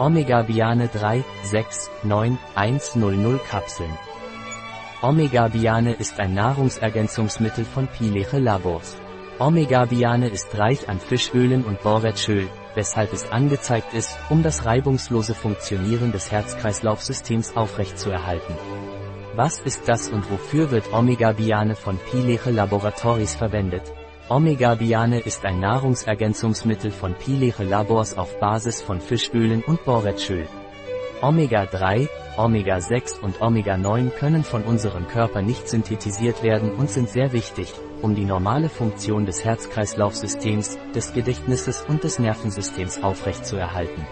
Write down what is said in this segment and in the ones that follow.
Omega-Biane 3, 6, 9, 100 Kapseln. Omega-Biane ist ein Nahrungsergänzungsmittel von Pileche Labors. Omega-Biane ist reich an Fischölen und Borretschöl, weshalb es angezeigt ist, um das reibungslose Funktionieren des Herz-Kreislauf-Systems aufrechtzuerhalten. Was ist das und wofür wird Omega-Biane von Pileche Laboratories verwendet? Omega-Biane ist ein Nahrungsergänzungsmittel von Pileche Labors auf Basis von Fischölen und Borretschöl. Omega-3, Omega-6 und Omega-9 können von unserem Körper nicht synthetisiert werden und sind sehr wichtig, um die normale Funktion des Herz-Kreislauf-Systems, des Gedächtnisses und des Nervensystems aufrechtzuerhalten.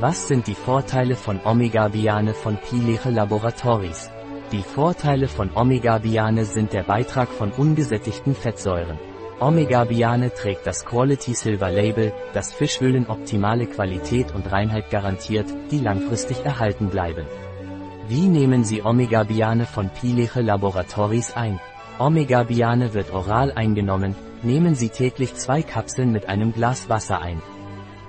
Was sind die Vorteile von Omega-Biane von Pileche Laboratories? Die Vorteile von Omega-Biane sind der Beitrag von ungesättigten Fettsäuren. Omega-Biane trägt das Quality Silver Label, das Fischölen optimale Qualität und Reinheit garantiert, die langfristig erhalten bleiben. Wie nehmen Sie Omega-Biane von Pileche Laboratories ein? Omega-Biane wird oral eingenommen, nehmen Sie täglich zwei Kapseln mit einem Glas Wasser ein.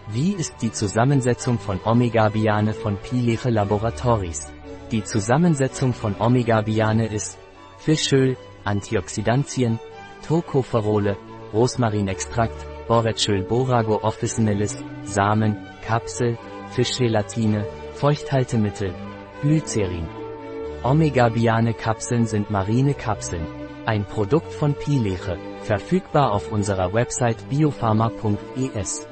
Wie ist die Zusammensetzung von Omega-Biane von Pileche Laboratories? Die Zusammensetzung von Omega-Biane ist Fischöl, Antioxidantien, Tocopherole, Rosmarinextrakt, Borretschöl Borago officinalis, Samen, Kapsel, Fischgelatine, Feuchthaltemittel, Glycerin. Omega-Biane Kapseln sind marine Kapseln. Ein Produkt von Pileche, verfügbar auf unserer Website biopharma.es.